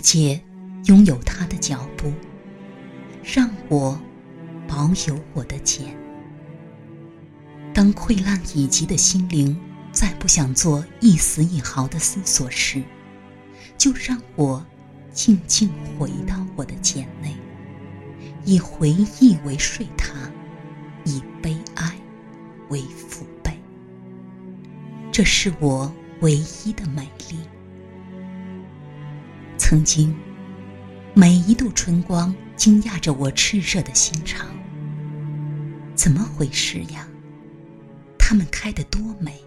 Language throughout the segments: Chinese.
世界拥有他的脚步，让我保有我的茧。当溃烂已极的心灵再不想做一丝一毫的思索时，就让我静静回到我的茧内，以回忆为睡榻，以悲哀为父辈。这是我唯一的美丽。曾经，每一度春光惊讶着我炽热的心肠。怎么回事呀？它们开得多美！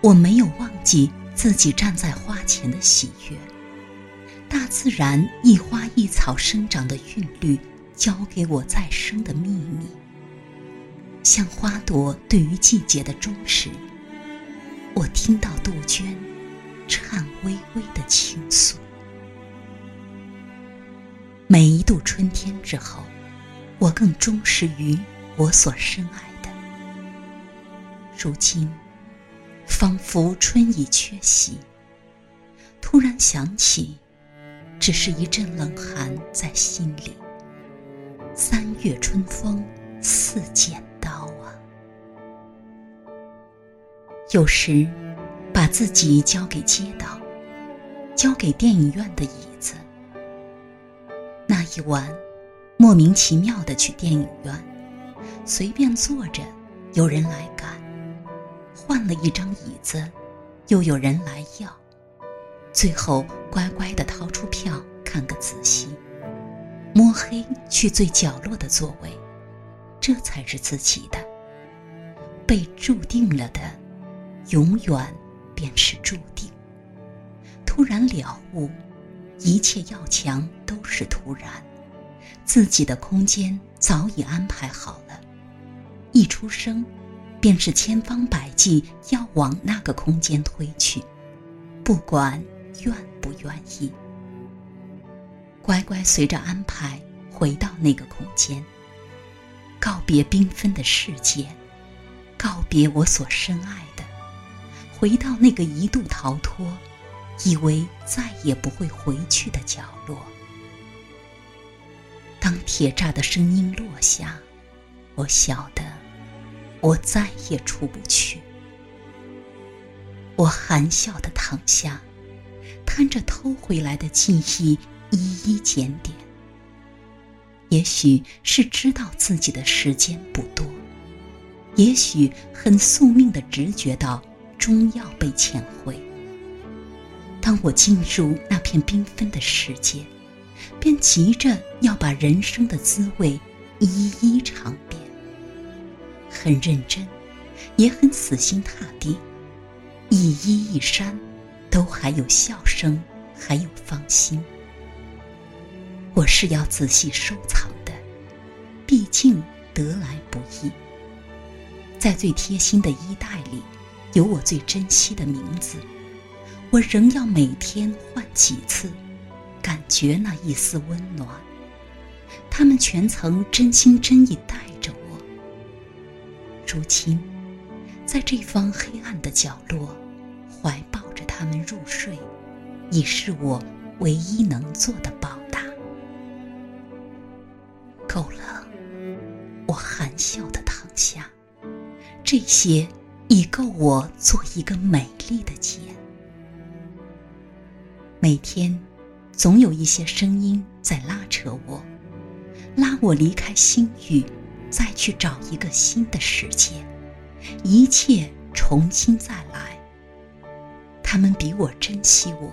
我没有忘记自己站在花前的喜悦。大自然一花一草生长的韵律，教给我再生的秘密。像花朵对于季节的忠实，我听到杜鹃颤巍巍的倾春天之后，我更忠实于我所深爱的。如今，仿佛春已缺席，突然想起，只是一阵冷寒在心里。三月春风似剪刀啊！有时，把自己交给街道，交给电影院的影。那一晚，莫名其妙的去电影院，随便坐着，有人来赶；换了一张椅子，又有人来要。最后乖乖的掏出票，看个仔细，摸黑去最角落的座位，这才是自己的。被注定了的，永远便是注定。突然了悟。一切要强都是突然，自己的空间早已安排好了，一出生，便是千方百计要往那个空间推去，不管愿不愿意，乖乖随着安排回到那个空间，告别缤纷的世界，告别我所深爱的，回到那个一度逃脱。以为再也不会回去的角落。当铁栅的声音落下，我晓得，我再也出不去。我含笑的躺下，看着偷回来的记忆一一检点。也许是知道自己的时间不多，也许很宿命的直觉到终要被遣回。当我进入那片缤纷的世界，便急着要把人生的滋味一一尝遍，很认真，也很死心塌地，一衣一衫，都还有笑声，还有芳心。我是要仔细收藏的，毕竟得来不易。在最贴心的衣袋里，有我最珍惜的名字。我仍要每天换几次，感觉那一丝温暖。他们全曾真心真意待着我。如今，在这方黑暗的角落，怀抱着他们入睡，已是我唯一能做的报答。够了，我含笑的躺下，这些已够我做一个美丽的茧。每天，总有一些声音在拉扯我，拉我离开心域，再去找一个新的世界，一切重新再来。他们比我珍惜我，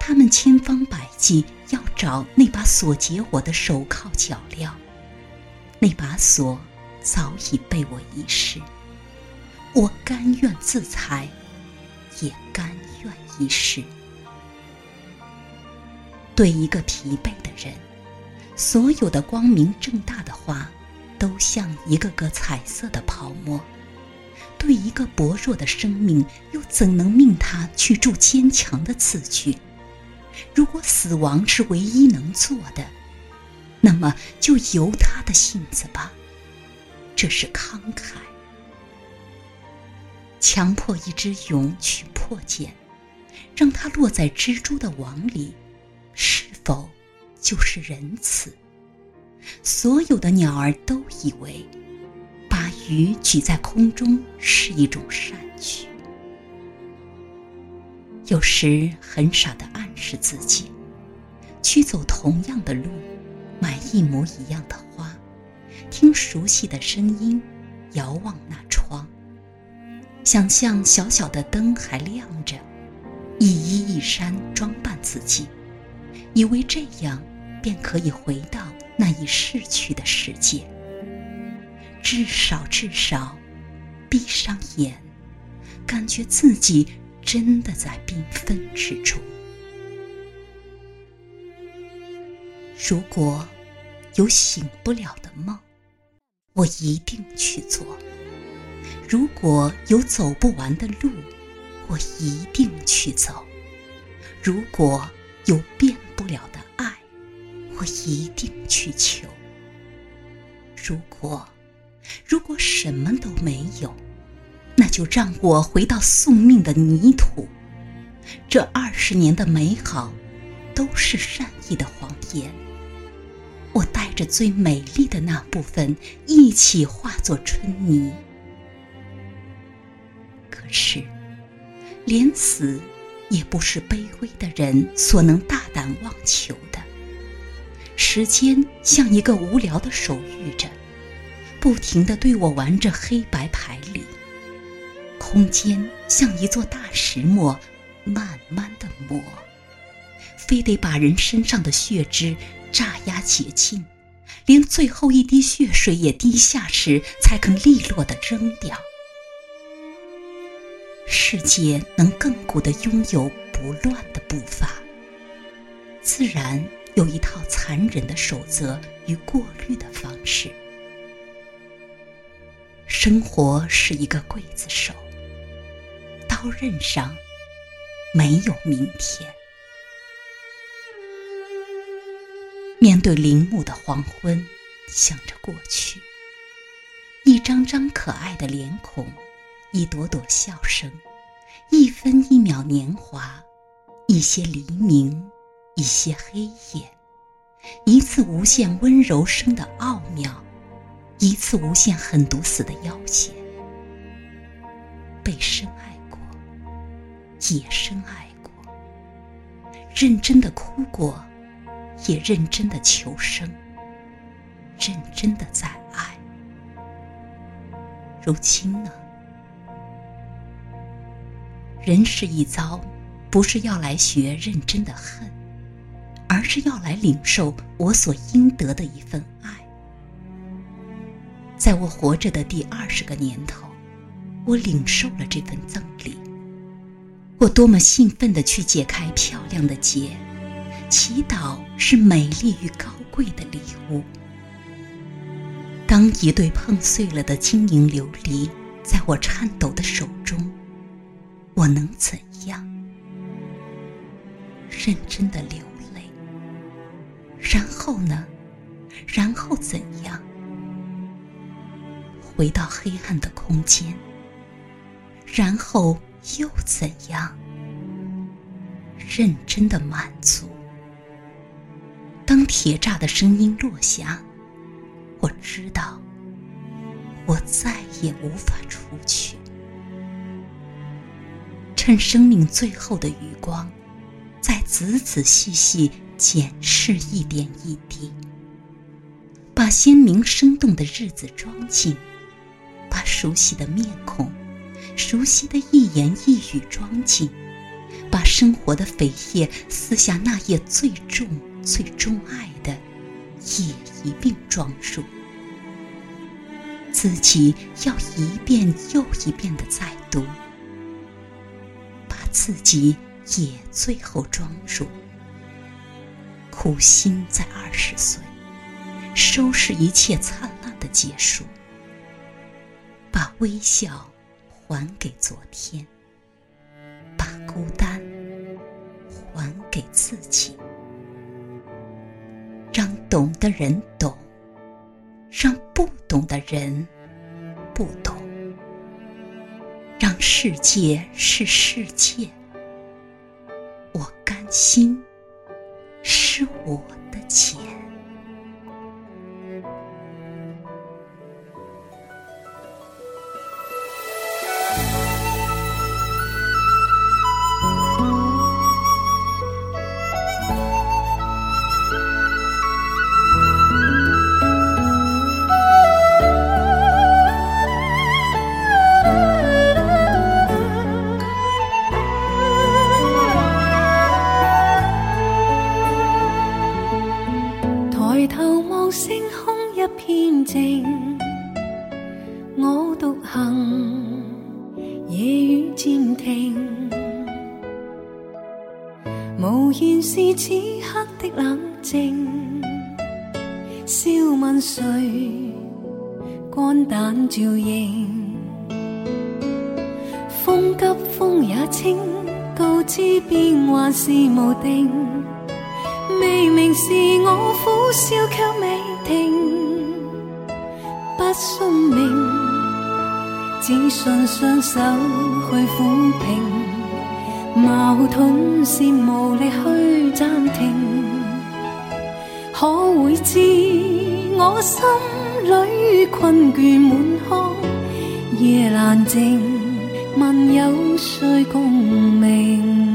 他们千方百计要找那把锁结我的手铐脚镣，那把锁早已被我遗失。我甘愿自裁，也甘愿一世。对一个疲惫的人，所有的光明正大的话，都像一个个彩色的泡沫；对一个薄弱的生命，又怎能命他去铸坚强的刺去？如果死亡是唯一能做的，那么就由他的性子吧。这是慷慨。强迫一只蛹去破茧，让它落在蜘蛛的网里。是否就是仁慈？所有的鸟儿都以为，把鱼举在空中是一种善举。有时很傻的暗示自己，去走同样的路，买一模一样的花，听熟悉的声音，遥望那窗，想象小小的灯还亮着，一衣一衫装扮自己，以为这样便可以回到那已逝去的世界。至少，至少，闭上眼，感觉自己。真的在缤纷之中。如果有醒不了的梦，我一定去做；如果有走不完的路，我一定去走；如果有变，我一定去求。如果，如果什么都没有。那就让我回到宿命的泥土。这二十年的美好，都是善意的谎言。我带着最美丽的那部分，一起化作春泥。可是，连死也不是卑微的人所能大胆妄求的。时间像一个无聊的手谕着，不停地对我玩着黑白牌理。空间像一座大石磨，慢慢的磨，非得把人身上的血脂榨压竭尽，连最后一滴血水也滴下时，才肯利落的扔掉。世界能亘古的拥有不乱的步伐，自然有一套残忍的守则与过滤的方式。生活是一个刽子手。刀刃上没有明天。面对林木的黄昏，想着过去，一张张可爱的脸孔，一朵朵笑声，一分一秒年华，一些黎明，一些黑夜，一次无限温柔生的奥妙，一次无限狠毒死的要挟，被深爱过。也深爱过，认真的哭过，也认真的求生，认真的在爱。如今呢？人世一遭，不是要来学认真的恨，而是要来领受我所应得的一份爱。在我活着的第二十个年头，我领受了这份赠礼。我多么兴奋地去解开漂亮的结，祈祷是美丽与高贵的礼物。当一对碰碎了的晶莹琉璃在我颤抖的手中，我能怎样？认真的流。然后呢？然后怎样？回到黑暗的空间。然后。又怎样？认真的满足。当铁栅的声音落下，我知道，我再也无法出去。趁生命最后的余光，再仔仔细细检视一点一滴，把鲜明生动的日子装进，把熟悉的面孔。熟悉的一言一语装进，把生活的扉页撕下，那页最重、最钟爱的也一并装入。自己要一遍又一遍的再读，把自己也最后装入。苦心在二十岁，收拾一切灿烂的结束，把微笑。还给昨天，把孤单还给自己，让懂的人懂，让不懂的人不懂，让世界是世界。我甘心我的钱。望星空一片静，我独行，夜雨渐停。无言是此刻的冷静。笑问谁？肝胆照应。风急风也清，告知变幻是无定。是我苦笑却未停，不信命，只信双手去抚平。矛盾是无力去暂停，可会知我心里困倦满腔，夜阑静，问有谁共鸣？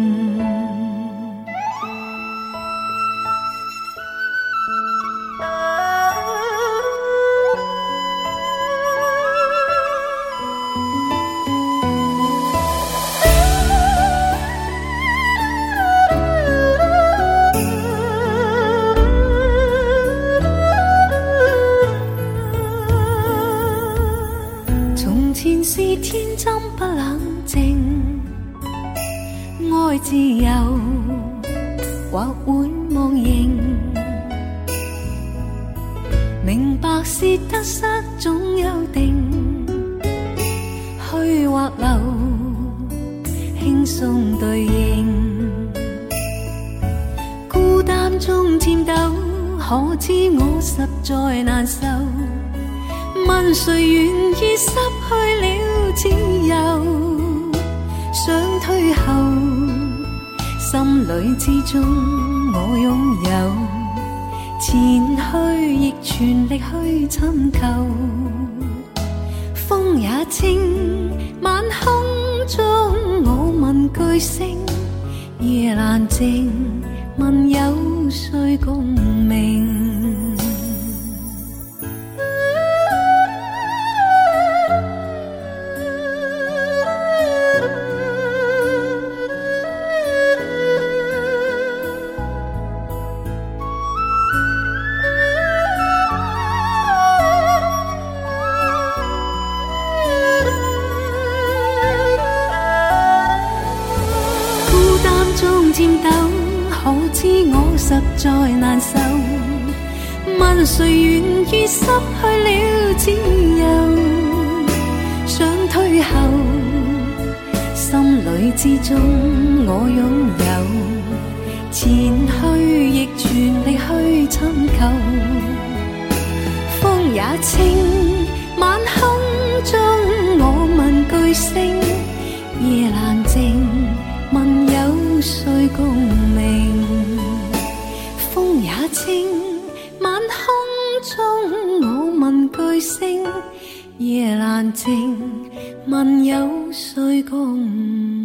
爱自由或会忘形。明白是得失总有定，去或留，轻松对应。孤单中颤抖，可知我实在难受。问谁愿意失泪之中我拥有，前去亦全力去寻求。风也清，晚空中我问巨星，夜阑静，问有谁共鸣？谁愿意失去了自由？想退后，心里之中我拥有，前去亦全力去寻求。风也清，晚空中我问巨星，夜阑静。问有谁共鸣？风也清，夜阑静，问有谁共？